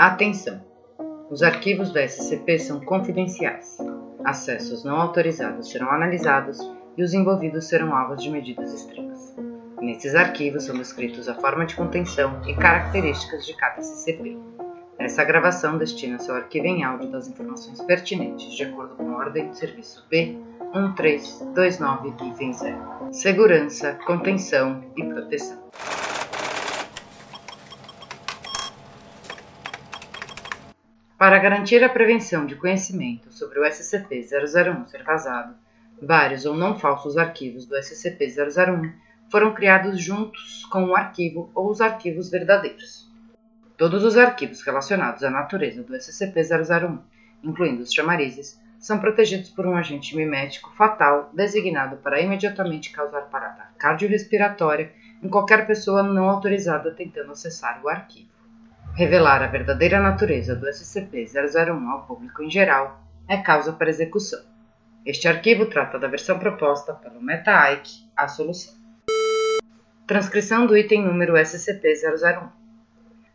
Atenção! Os arquivos do SCP são confidenciais. Acessos não autorizados serão analisados e os envolvidos serão alvos de medidas extremas. Nesses arquivos são descritos a forma de contenção e características de cada SCP. Essa gravação destina-se ao arquivo em áudio das informações pertinentes de acordo com a ordem de serviço B1329-0. Segurança, contenção e proteção. Para garantir a prevenção de conhecimento sobre o SCP-001 ser vazado, vários ou não falsos arquivos do SCP-001 foram criados juntos com o arquivo ou os arquivos verdadeiros. Todos os arquivos relacionados à natureza do SCP-001, incluindo os chamarizes, são protegidos por um agente mimético fatal designado para imediatamente causar parada cardiorrespiratória em qualquer pessoa não autorizada tentando acessar o arquivo. Revelar a verdadeira natureza do SCP-001 ao público em geral é causa para execução. Este arquivo trata da versão proposta pelo MetaIke, a solução. Transcrição do item número SCP-001.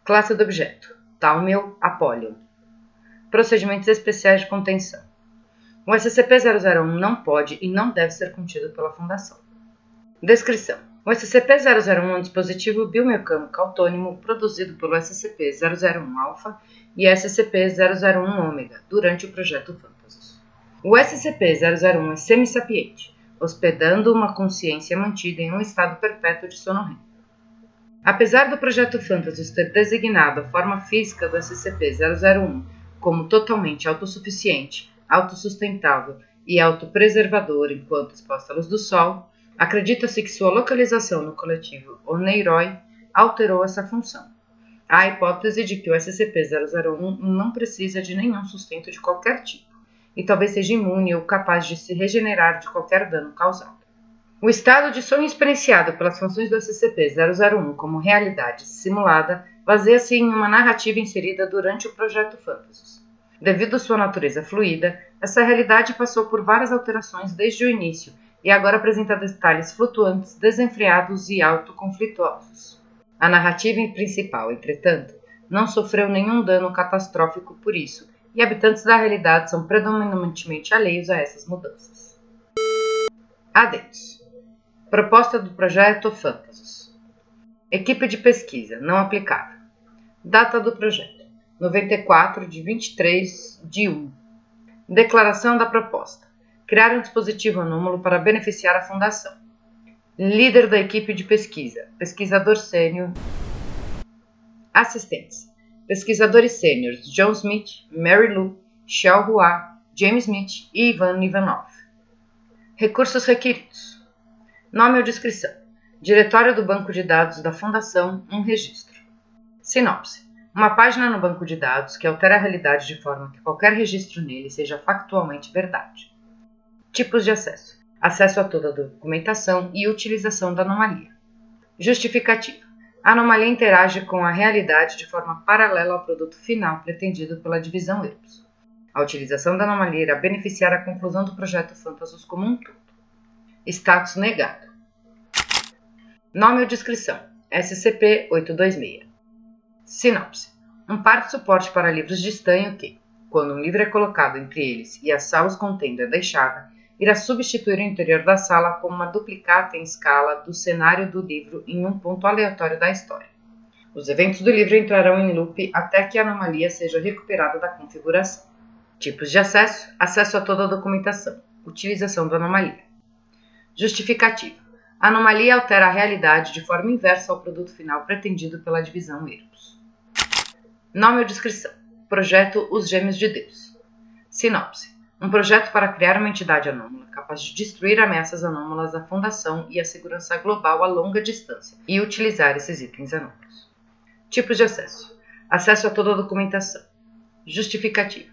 Classe do objeto: Talmel Apollyon. Procedimentos especiais de contenção. O SCP-001 não pode e não deve ser contido pela Fundação. Descrição: o SCP-001 é um dispositivo biomecânico autônomo produzido pelo SCP-001-Alpha e SCP-001-Ômega durante o projeto Phantasus. O SCP-001 é semi-sapiente, hospedando uma consciência mantida em um estado perpétuo de sono REM. Apesar do projeto Phantasus ter designado a forma física do SCP-001 como totalmente autossuficiente, autossustentável e autopreservador enquanto exposta à luz do Sol, Acredita-se que sua localização no coletivo Oneiroi alterou essa função. Há a hipótese de que o SCP-001 não precisa de nenhum sustento de qualquer tipo, e talvez seja imune ou capaz de se regenerar de qualquer dano causado. O estado de sonho experienciado pelas funções do SCP-001 como realidade simulada baseia-se em uma narrativa inserida durante o projeto Phantasus. Devido à sua natureza fluida, essa realidade passou por várias alterações desde o início e agora apresenta detalhes flutuantes, desenfreados e autoconflituosos. A narrativa principal, entretanto, não sofreu nenhum dano catastrófico por isso, e habitantes da realidade são predominantemente alheios a essas mudanças. Adendos. Proposta do projeto Fantasus. Equipe de pesquisa não aplicável. Data do projeto: 94 de 23 de 1. Declaração da proposta criar um dispositivo anômalo para beneficiar a fundação. Líder da equipe de pesquisa, pesquisador sênior. Assistentes: pesquisadores sêniores John Smith, Mary Lou, Xiao Hua, James Smith e Ivan Ivanov. Recursos requeridos: nome ou descrição. Diretório do banco de dados da Fundação, um registro. Sinopse: uma página no banco de dados que altera a realidade de forma que qualquer registro nele seja factualmente verdade. Tipos de acesso: acesso a toda a documentação e utilização da anomalia. Justificativa: a anomalia interage com a realidade de forma paralela ao produto final pretendido pela divisão EUPS. A utilização da anomalia irá beneficiar a conclusão do projeto Fantasus como um todo. Status negado. Nome ou descrição: SCP-826. Sinopse: um par de suporte para livros de estanho que, quando um livro é colocado entre eles e a sala contendo é deixada, irá substituir o interior da sala como uma duplicata em escala do cenário do livro em um ponto aleatório da história. Os eventos do livro entrarão em loop até que a anomalia seja recuperada da configuração. Tipos de acesso: acesso a toda a documentação, utilização da anomalia. Justificativa: a anomalia altera a realidade de forma inversa ao produto final pretendido pela divisão Eros. Nome ou descrição: Projeto Os Gêmeos de Deus. Sinopse: um projeto para criar uma entidade anômala capaz de destruir ameaças anômalas à fundação e à segurança global a longa distância e utilizar esses itens anômalos. Tipos de acesso: acesso a toda a documentação. Justificativa: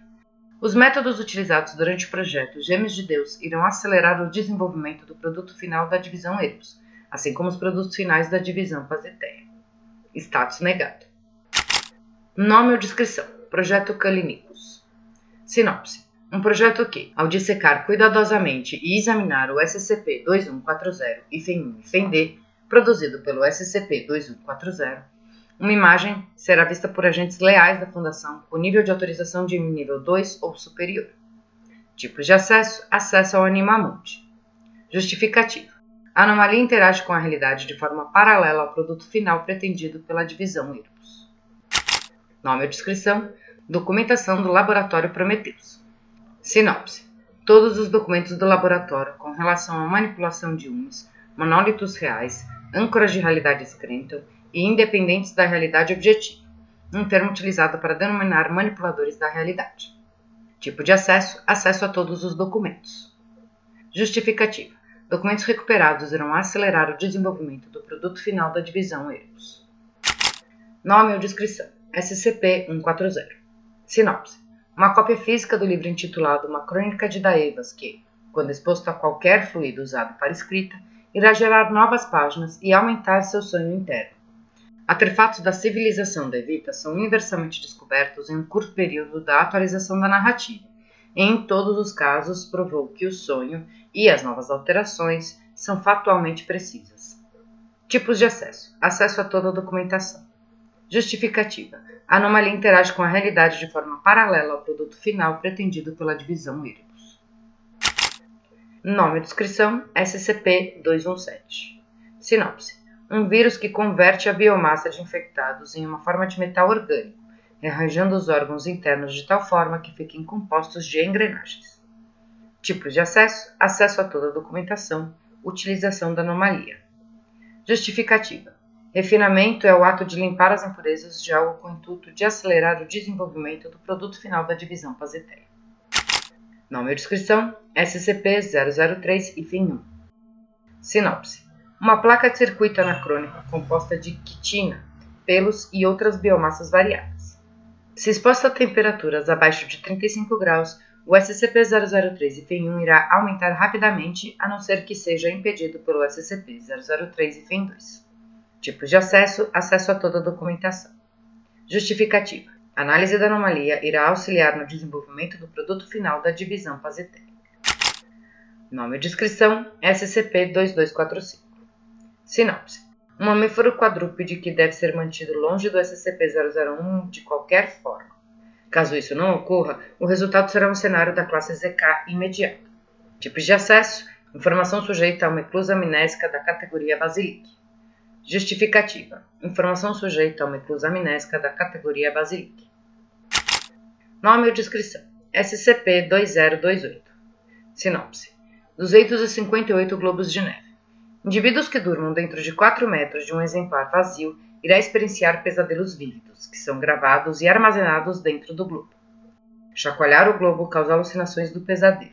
os métodos utilizados durante o projeto Gêmeos de Deus irão acelerar o desenvolvimento do produto final da divisão Eros, assim como os produtos finais da divisão Pazeteia. Status negado. Nome ou descrição: Projeto Kalinicus. Sinopse: um projeto que, ao dissecar cuidadosamente e examinar o SCP-2140 IFEM-1 IFEM-D, produzido pelo SCP-2140, Uma imagem será vista por agentes leais da Fundação com nível de autorização de nível 2 ou superior. Tipos de acesso: acesso ao Animamundi. Justificativa. A anomalia interage com a realidade de forma paralela ao produto final pretendido pela divisão IRBUS. Nome ou descrição: Documentação do Laboratório Prometheus. Sinopse: Todos os documentos do laboratório com relação à manipulação de UMS, monólitos reais, âncoras de realidade Scranton e independentes da realidade objetiva, um termo utilizado para denominar manipuladores da realidade. Tipo de acesso: acesso a todos os documentos. Justificativa: documentos recuperados irão acelerar o desenvolvimento do produto final da divisão EROS. Nome ou descrição: SCP-140. Sinopse: uma cópia física do livro intitulado Uma Crônica de Daevas que, quando exposto a qualquer fluido usado para escrita, irá gerar novas páginas e aumentar seu sonho interno. Artefatos da civilização devita são universalmente descobertos em um curto período da atualização da narrativa, e em todos os casos provou que o sonho e as novas alterações são factualmente precisas. Tipos de acesso: acesso a toda a documentação. Justificativa: a anomalia interage com a realidade de forma paralela ao produto final pretendido pela divisão Irbus. Nome e descrição: SCP-217. Sinopse: um vírus que converte a biomassa de infectados em uma forma de metal orgânico, rearranjando os órgãos internos de tal forma que fiquem compostos de engrenagens. Tipos de acesso: acesso a toda a documentação, utilização da anomalia. Justificativa: refinamento é o ato de limpar as impurezas de algo com o intuito de acelerar o desenvolvimento do produto final da divisão Pazeteia. Nome e descrição: SCP-003 e fim 1. Sinopse: uma placa de circuito anacrônico composta de quitina, pelos e outras biomassas variadas. Se exposta a temperaturas abaixo de 35 graus, o SCP-003 IFEM-1 irá aumentar rapidamente, a não ser que seja impedido pelo SCP-003 IFEM-2. Tipos de acesso: acesso a toda a documentação. Justificativa: análise da anomalia irá auxiliar no desenvolvimento do produto final da divisão Pazetéria. Nome e descrição: SCP-2245. Sinopse: um mamífero quadrúpede que deve ser mantido longe do SCP-001 de qualquer forma. Caso isso não ocorra, o resultado será um cenário da classe ZK imediato. Tipos de acesso: informação sujeita a uma eclusa amnésica da categoria Basilic. Justificativa: informação sujeita a uma eclusa amnésica da categoria Basilic. Nome ou descrição: SCP-2028. Sinopse: 258 globos de neve. Indivíduos que durmam dentro de 4 metros de um exemplar vazio irá experienciar pesadelos vívidos, que são gravados e armazenados dentro do globo. Chacoalhar o globo causa alucinações do pesadelo.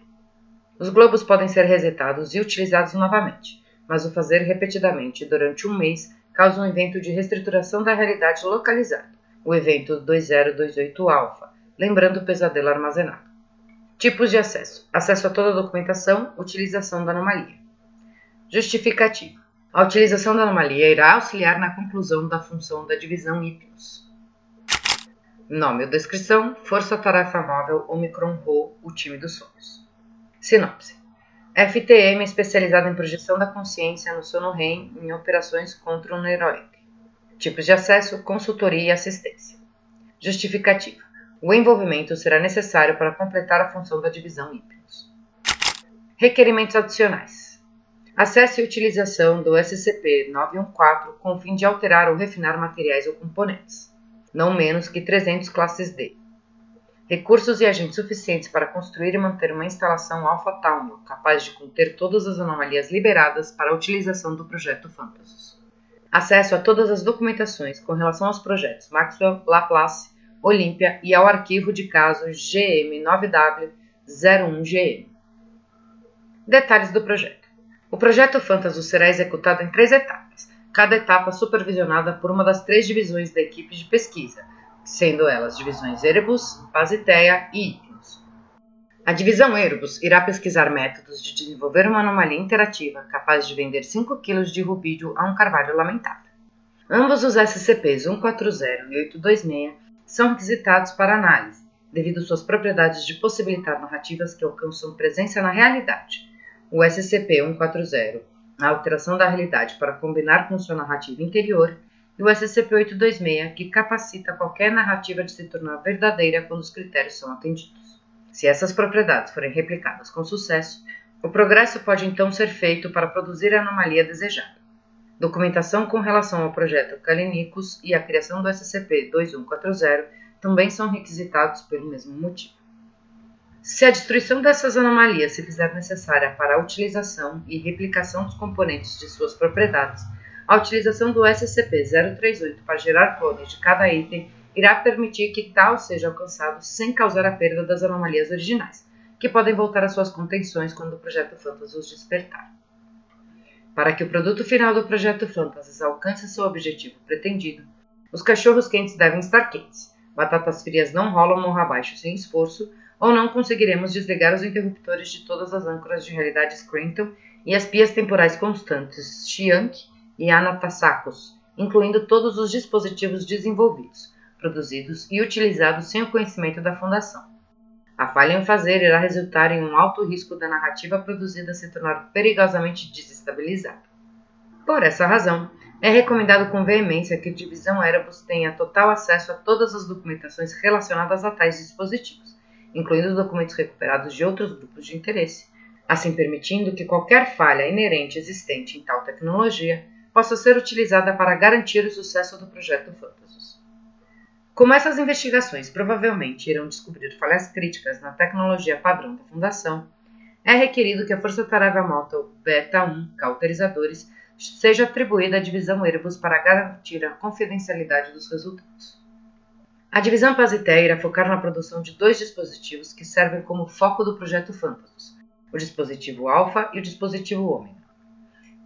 Os globos podem ser resetados e utilizados novamente, mas o fazer repetidamente durante um mês causa um evento de reestruturação da realidade localizado, o evento 2028-alfa, lembrando o pesadelo armazenado. Tipos de acesso: acesso a toda a documentação, utilização da anomalia. Justificativa. A utilização da anomalia irá auxiliar na conclusão da função da divisão Hipnos. Nome ou descrição: Força-Tarefa Móvel Omicron Rho, o time dos sonhos. Sinopse: FTM especializada em projeção da consciência no sono REM em operações contra o neuroic. Tipos de acesso: consultoria e assistência. Justificativa: o envolvimento será necessário para completar a função da divisão Hipnos. Requerimentos adicionais. Acesse a utilização do SCP-914 com o fim de alterar ou refinar materiais ou componentes, não menos que 300 classes D. Recursos e agentes suficientes para construir e manter uma instalação Alpha Town capaz de conter todas as anomalias liberadas para a utilização do projeto Phantasus. Acesso a todas as documentações com relação aos projetos Maxwell, Laplace, Olympia e ao arquivo de casos GM9W01GM. Detalhes do projeto. O projeto Fantasus será executado em três etapas, cada etapa supervisionada por uma das três divisões da equipe de pesquisa, sendo elas divisões Erebus, Pasiteia e Ignis. A divisão Erebus irá pesquisar métodos de desenvolver uma anomalia interativa capaz de vender 5 kg de rubídio a um carvalho lamentável. Ambos os SCPs 140 e 826 são requisitados para análise, devido suas propriedades de possibilitar narrativas que alcançam presença na realidade o SCP-140, a alteração da realidade para combinar com sua narrativa interior, e o SCP-826, que capacita qualquer narrativa de se tornar verdadeira quando os critérios são atendidos. Se essas propriedades forem replicadas com sucesso, o progresso pode então ser feito para produzir a anomalia desejada. Documentação com relação ao projeto Kalinicus e a criação do SCP-2140 também são requisitados pelo mesmo motivo. Se a destruição dessas anomalias se fizer necessária para a utilização e replicação dos componentes de suas propriedades, a utilização do SCP-038 para gerar clones de cada item irá permitir que tal seja alcançado sem causar a perda das anomalias originais, que podem voltar às suas contenções quando o Projeto Phantasy os despertar. Para que o produto final do Projeto Phantasy alcance seu objetivo pretendido, os cachorros quentes devem estar quentes, batatas frias não rolam morro abaixo sem esforço, ou não conseguiremos desligar os interruptores de todas as âncoras de realidade Scranton e as pias temporais constantes Chiank e Anatasakos, incluindo todos os dispositivos desenvolvidos, produzidos e utilizados sem o conhecimento da Fundação. A falha em fazer irá resultar em um alto risco da narrativa produzida se tornar perigosamente desestabilizada. Por essa razão, é recomendado com veemência que a Divisão Erebus tenha total acesso a todas as documentações relacionadas a tais dispositivos, incluindo documentos recuperados de outros grupos de interesse, assim permitindo que qualquer falha inerente existente em tal tecnologia possa ser utilizada para garantir o sucesso do projeto Fantasus. Como essas investigações provavelmente irão descobrir falhas críticas na tecnologia padrão da Fundação, é requerido que a Força Tarefa Moto Beta 1 Cauterizadores seja atribuída à divisão Erebus para garantir a confidencialidade dos resultados. A divisão Pazité irá focar na produção de dois dispositivos que servem como foco do projeto Phantasmus, o dispositivo Alpha e o dispositivo Ômega.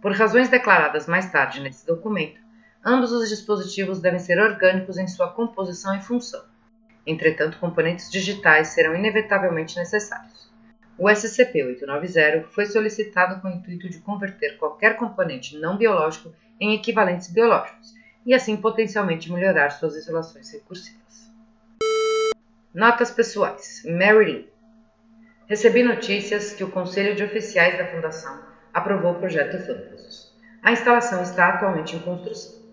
Por razões declaradas mais tarde nesse documento, ambos os dispositivos devem ser orgânicos em sua composição e função. Entretanto, componentes digitais serão inevitavelmente necessários. O SCP-890 foi solicitado com o intuito de converter qualquer componente não biológico em equivalentes biológicos e assim potencialmente melhorar suas isolações recursivas. Notas pessoais. Mary Lou. Recebi notícias que o Conselho de Oficiais da Fundação aprovou o projeto Fantasus. A instalação está atualmente em construção.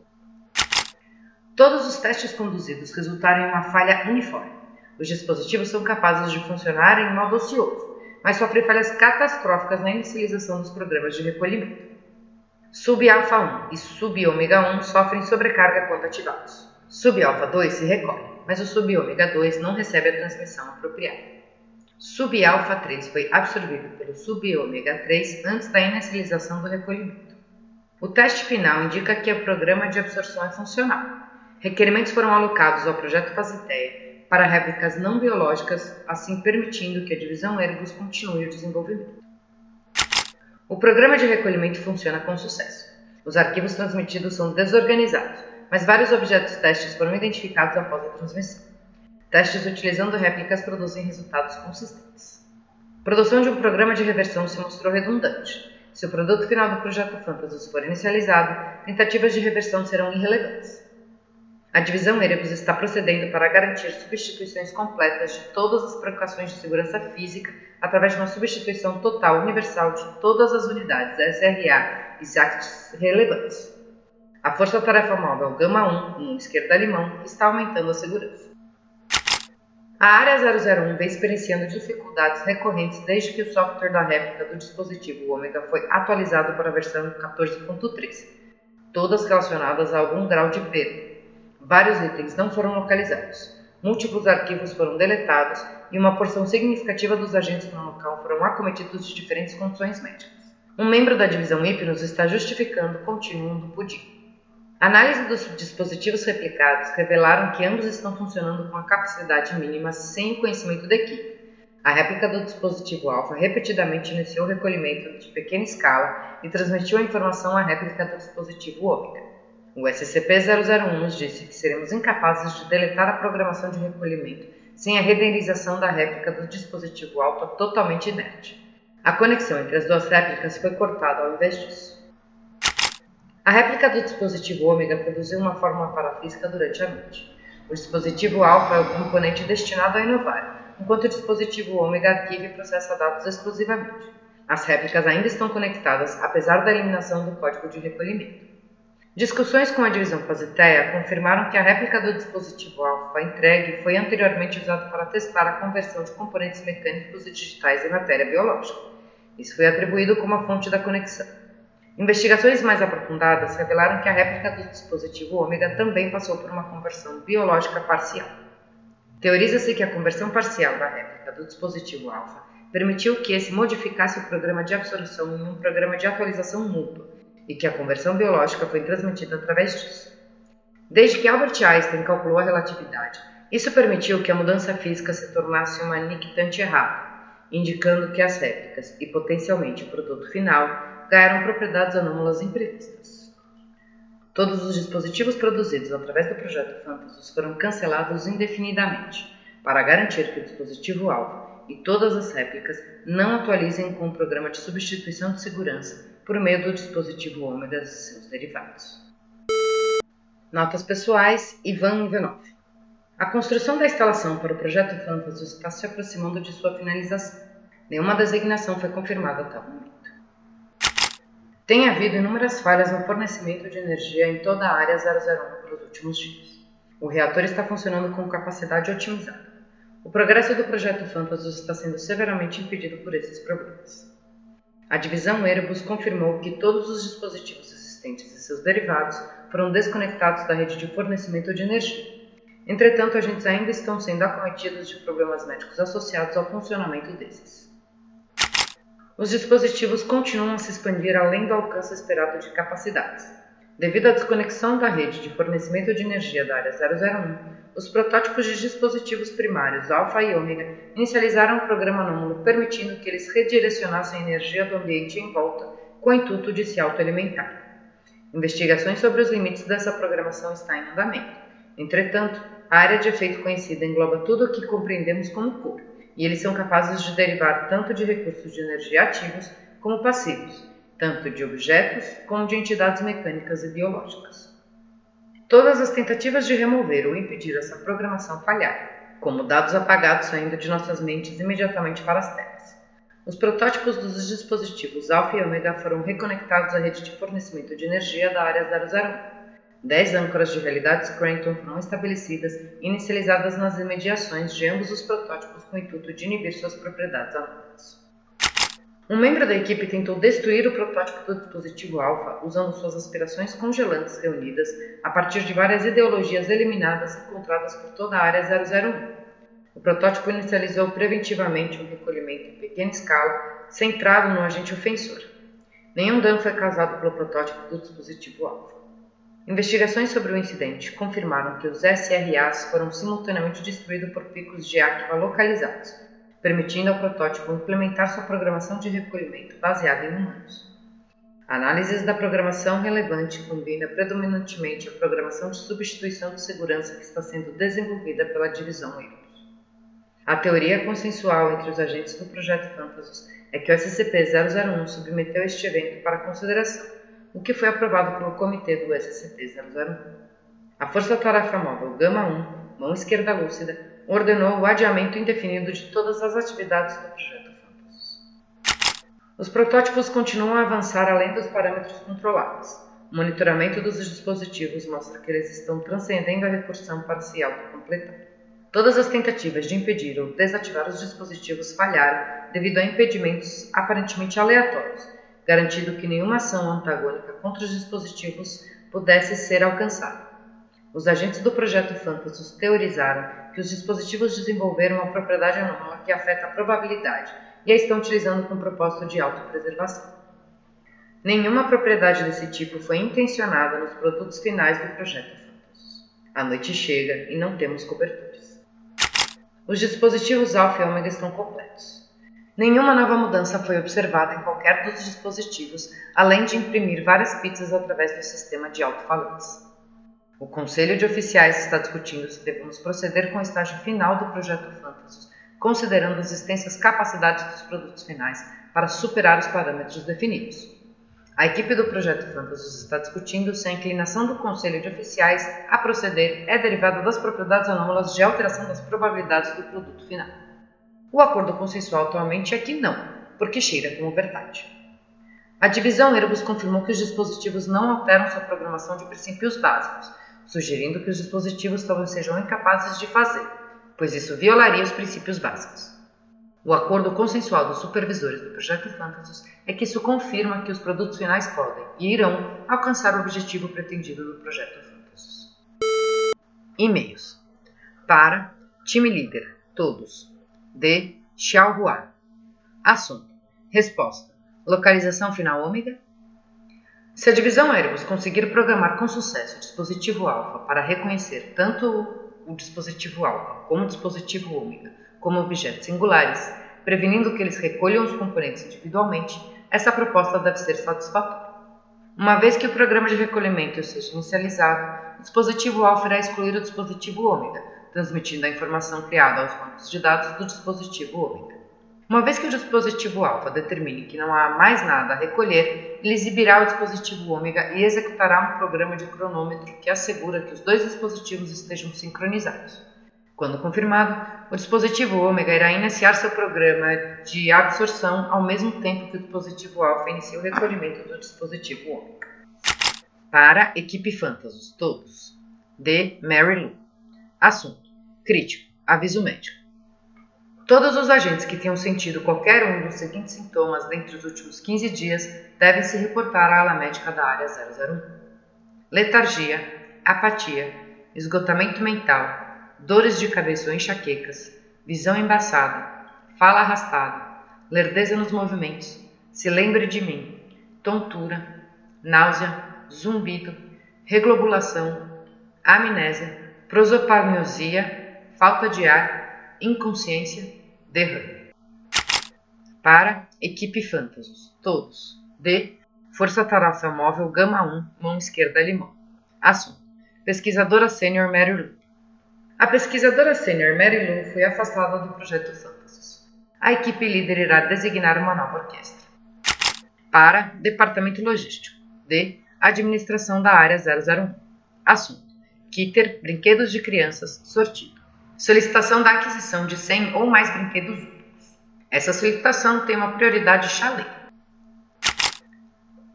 Todos os testes conduzidos resultaram em uma falha uniforme. Os dispositivos são capazes de funcionar em modo ocioso, mas sofre falhas catastróficas na inicialização dos programas de recolhimento. Sub-alfa 1 e sub-ômega 1 sofrem sobrecarga quando ativados. Sub-alfa 2 se recolhe, mas o sub-ômega 2 não recebe a transmissão apropriada. Sub-alfa 3 foi absorvido pelo sub-ômega 3 antes da inicialização do recolhimento. O teste final indica que o programa de absorção é funcional. Requerimentos foram alocados ao projeto Pasiteia para réplicas não biológicas, assim permitindo que a divisão Ergos continue o desenvolvimento. O programa de recolhimento funciona com sucesso. Os arquivos transmitidos são desorganizados, mas vários objetos testes foram identificados após a transmissão. Testes utilizando réplicas produzem resultados consistentes. A produção de um programa de reversão se mostrou redundante. Se o produto final do projeto Fantasus for inicializado, tentativas de reversão serão irrelevantes. A divisão Erebus está procedendo para garantir substituições completas de todas as precauções de segurança física através de uma substituição total universal de todas as unidades SRA e SACTs relevantes. A Força Tarefa Móvel Gama 1, no esquerda limão, está aumentando a segurança. A Área 001 vem experienciando dificuldades recorrentes desde que o software da réplica do dispositivo Ômega foi atualizado para a versão 14.3, todas relacionadas a algum grau de perda Vários itens não foram localizados. Múltiplos arquivos foram deletados e uma porção significativa dos agentes no local foram acometidos de diferentes condições médicas. Um membro da divisão Hipnos está justificando o contínuo do pudim. Análise dos dispositivos replicados revelaram que ambos estão funcionando com a capacidade mínima sem conhecimento da equipe. A réplica do dispositivo alfa repetidamente iniciou o recolhimento de pequena escala e transmitiu a informação à réplica do dispositivo ômega. O SCP-001 nos disse que seremos incapazes de deletar a programação de recolhimento sem a renderização da réplica do dispositivo alto totalmente inerte. A conexão entre as duas réplicas foi cortada ao invés disso. A réplica do dispositivo ômega produziu uma fórmula parafísica durante a noite. O dispositivo alfa é o componente destinado a inovar, enquanto o dispositivo ômega arquiva e processa dados exclusivamente. As réplicas ainda estão conectadas, apesar da eliminação do código de recolhimento. Discussões com a divisão Faziteia confirmaram que a réplica do dispositivo alfa entregue foi anteriormente usada para testar a conversão de componentes mecânicos e digitais em matéria biológica. Isso foi atribuído como a fonte da conexão. Investigações mais aprofundadas revelaram que a réplica do dispositivo ômega também passou por uma conversão biológica parcial. Teoriza-se que a conversão parcial da réplica do dispositivo alfa permitiu que esse modificasse o programa de absorção em um programa de atualização mútua e que a conversão biológica foi transmitida através disso. Desde que Albert Einstein calculou a relatividade, isso permitiu que a mudança física se tornasse uma nictante errada, indicando que as réplicas e potencialmente o produto final ganharam propriedades anômalas imprevistas. Todos os dispositivos produzidos através do projeto Fantasus foram cancelados indefinidamente, para garantir que o dispositivo-alvo e todas as réplicas não atualizem com o programa de substituição de segurança por meio do dispositivo ômega e seus derivados. Notas pessoais Ivan Ivanov A construção da instalação para o projeto Fantasus está se aproximando de sua finalização. Nenhuma designação foi confirmada até o momento. Tem havido inúmeras falhas no fornecimento de energia em toda a área 001 pelos últimos dias. O reator está funcionando com capacidade otimizada. O progresso do projeto Fantasus está sendo severamente impedido por esses problemas. A divisão Erebus confirmou que todos os dispositivos existentes e seus derivados foram desconectados da rede de fornecimento de energia. Entretanto, agentes ainda estão sendo acometidos de problemas médicos associados ao funcionamento desses. Os dispositivos continuam a se expandir além do alcance esperado de capacidades. Devido à desconexão da rede de fornecimento de energia da área 001, os protótipos de dispositivos primários alfa e ômega inicializaram o programa anômalo, permitindo que eles redirecionassem a energia do ambiente em volta com o intuito de se autoalimentar. Investigações sobre os limites dessa programação estão em andamento. Entretanto, a área de efeito conhecida engloba tudo o que compreendemos como cor, e eles são capazes de derivar tanto de recursos de energia ativos como passivos, tanto de objetos como de entidades mecânicas e biológicas. Todas as tentativas de remover ou impedir essa programação falharam, como dados apagados saindo de nossas mentes imediatamente para as telas. Os protótipos dos dispositivos Alpha e Omega foram reconectados à rede de fornecimento de energia da área 001. Dez âncoras de realidade Scranton foram estabelecidas inicializadas nas imediações de ambos os protótipos com o intuito de inibir suas propriedades anômalas. Um membro da equipe tentou destruir o protótipo do dispositivo Alpha usando suas aspirações congelantes reunidas a partir de várias ideologias eliminadas encontradas por toda a área 001. O protótipo inicializou preventivamente um recolhimento em pequena escala centrado no agente ofensor. Nenhum dano foi causado pelo protótipo do dispositivo Alpha. Investigações sobre o incidente confirmaram que os SRAs foram simultaneamente destruídos por picos de Akiva localizados, permitindo ao protótipo implementar sua programação de recolhimento baseada em humanos. Análises da programação relevante combina predominantemente a programação de substituição de segurança que está sendo desenvolvida pela divisão EIROS. A teoria consensual entre os agentes do projeto Fantasus é que o SCP-001 submeteu este evento para consideração, o que foi aprovado pelo comitê do SCP-001. A Força-Tarefa Móvel Gama-1, mão esquerda lúcida, ordenou o adiamento indefinido de todas as atividades do projeto Fantas. Os protótipos continuam a avançar além dos parâmetros controláveis. O monitoramento dos dispositivos mostra que eles estão transcendendo a recursão para se autocompletar. Todas as tentativas de impedir ou desativar os dispositivos falharam devido a impedimentos aparentemente aleatórios, garantindo que nenhuma ação antagônica contra os dispositivos pudesse ser alcançada. Os agentes do projeto Fantasus teorizaram que os dispositivos desenvolveram uma propriedade anômala que afeta a probabilidade e a estão utilizando com propósito de autopreservação. Nenhuma propriedade desse tipo foi intencionada nos produtos finais do projeto Fantasus. A noite chega e não temos cobertores. Os dispositivos Alpha e Omega estão completos. Nenhuma nova mudança foi observada em qualquer dos dispositivos, além de imprimir várias pizzas através do sistema de alto-falantes. O Conselho de Oficiais está discutindo se devemos proceder com o estágio final do projeto Fantasus, considerando as extensas capacidades dos produtos finais para superar os parâmetros definidos. A equipe do projeto Fantasus está discutindo se a inclinação do Conselho de Oficiais a proceder é derivada das propriedades anômalas de alteração das probabilidades do produto final. O acordo consensual atualmente é que não, porque cheira como verdade. A divisão Erebus confirmou que os dispositivos não alteram sua programação de princípios básicos, sugerindo que os dispositivos talvez sejam incapazes de fazer, pois isso violaria os princípios básicos. O acordo consensual dos supervisores do projeto Fantasus é que isso confirma que os produtos finais podem e irão alcançar o objetivo pretendido do projeto Fantasus. E-mails para time líder, todos, de Xiaohua. Assunto: Resposta: Localização final ômega? Se a divisão Airbus conseguir programar com sucesso o dispositivo alfa para reconhecer tanto o dispositivo alfa como o dispositivo ômega como objetos singulares, prevenindo que eles recolham os componentes individualmente, essa proposta deve ser satisfatória. Uma vez que o programa de recolhimento seja inicializado, o dispositivo alfa irá excluir o dispositivo ômega, transmitindo a informação criada aos bancos de dados do dispositivo ômega. Uma vez que o dispositivo alfa determine que não há mais nada a recolher, ele exibirá o dispositivo ômega e executará um programa de cronômetro que assegura que os dois dispositivos estejam sincronizados. Quando confirmado, o dispositivo ômega irá iniciar seu programa de absorção ao mesmo tempo que o dispositivo alfa inicia o recolhimento do dispositivo ômega. Para equipe Fantasus, todos. De Mary Lou. Assunto: Crítico. Aviso médico. Todos os agentes que tenham sentido qualquer um dos seguintes sintomas dentre os últimos 15 dias devem se reportar à ala médica da área 001: letargia, apatia, esgotamento mental, dores de cabeça ou enxaquecas, visão embaçada, fala arrastada, lerdeza nos movimentos, se lembre de mim, tontura, náusea, zumbido, reglobulação, amnésia, prosopagnosia, falta de ar, inconsciência, derrame. Para equipe Fantasus, todos. De Força Tarefa Móvel Gama 1, mão esquerda limão. Assunto: Pesquisadora sênior Mary Lou. A pesquisadora sênior Mary Lou foi afastada do projeto Fantasus. A equipe líder irá designar uma nova orquestra. Para Departamento Logístico. De Administração da Área 001. Assunto: Kitter, Brinquedos de Crianças, sortido. Solicitação da aquisição de 100 ou mais brinquedos únicos. Essa solicitação tem uma prioridade chaleira.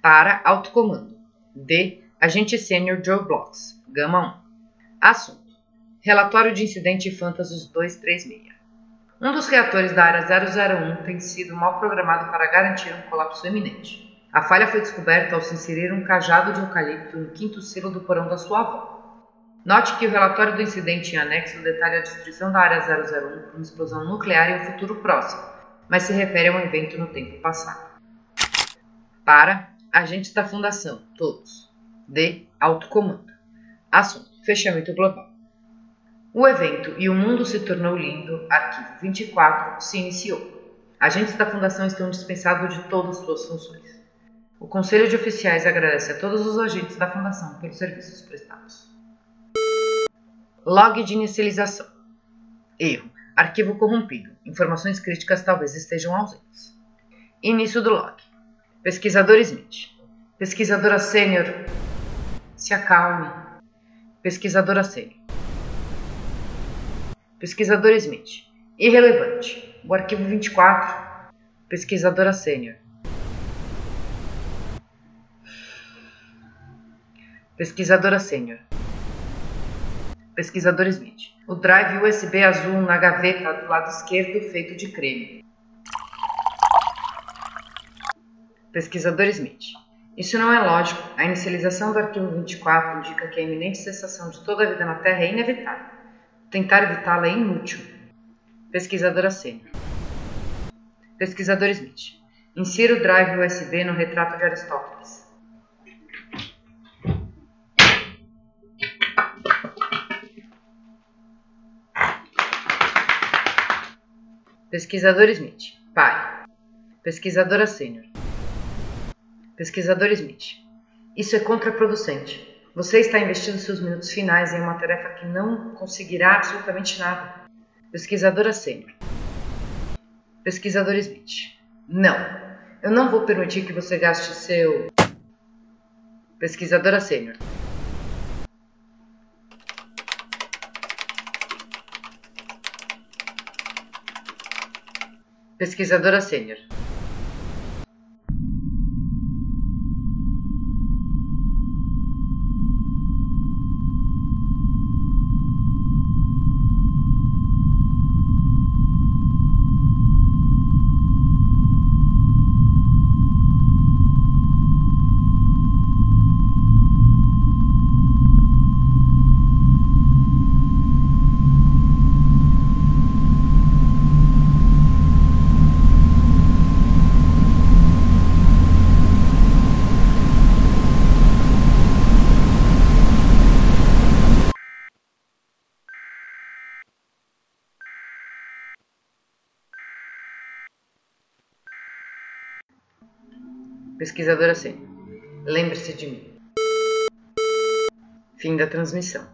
Para autocomando. D. Agente Sênior Joe Blocks, Gama 1. Assunto: Relatório de incidente Fantasus 236. Um dos reatores da área 001 tem sido mal programado para garantir um colapso iminente. A falha foi descoberta ao se inserir um cajado de eucalipto no quinto silo do porão da sua avó. Note que o relatório do incidente em anexo detalha a destruição da área 001 por uma explosão nuclear em um futuro próximo, mas se refere a um evento no tempo passado. Para agentes da Fundação, todos. D. Alto comando. Assunto: Fechamento global. O evento E o Mundo se Tornou Lindo, arquivo 24, se iniciou. Agentes da Fundação estão dispensados de todas suas funções. O Conselho de Oficiais agradece a todos os agentes da Fundação pelos serviços prestados. Log de inicialização. Erro. Arquivo corrompido. Informações críticas talvez estejam ausentes. Início do log. Pesquisador Smith. Pesquisadora sênior. Se acalme. Pesquisadora sênior. Pesquisador Smith. Irrelevante. O arquivo 24. Pesquisadora sênior. Pesquisadora sênior. Pesquisador Smith. O drive USB azul na gaveta do lado esquerdo feito de creme. Pesquisador Smith. Isso não é lógico. A inicialização do arquivo 24 indica que a iminente cessação de toda a vida na Terra é inevitável. Tentar evitá-la é inútil. Pesquisadora sênior. Pesquisador Smith. Insira o drive USB no retrato de Aristóteles. Pesquisador Smith. Pare. Pesquisadora sênior. Pesquisador Smith. Isso é contraproducente. Você está investindo seus minutos finais em uma tarefa que não conseguirá absolutamente nada. Pesquisadora sênior. Pesquisador Smith. Não. Eu não vou permitir que você gaste seu. Pesquisadora sênior. Pesquisadora sênior. Pesquisadora sênior. Lembre-se de mim. Fim da transmissão.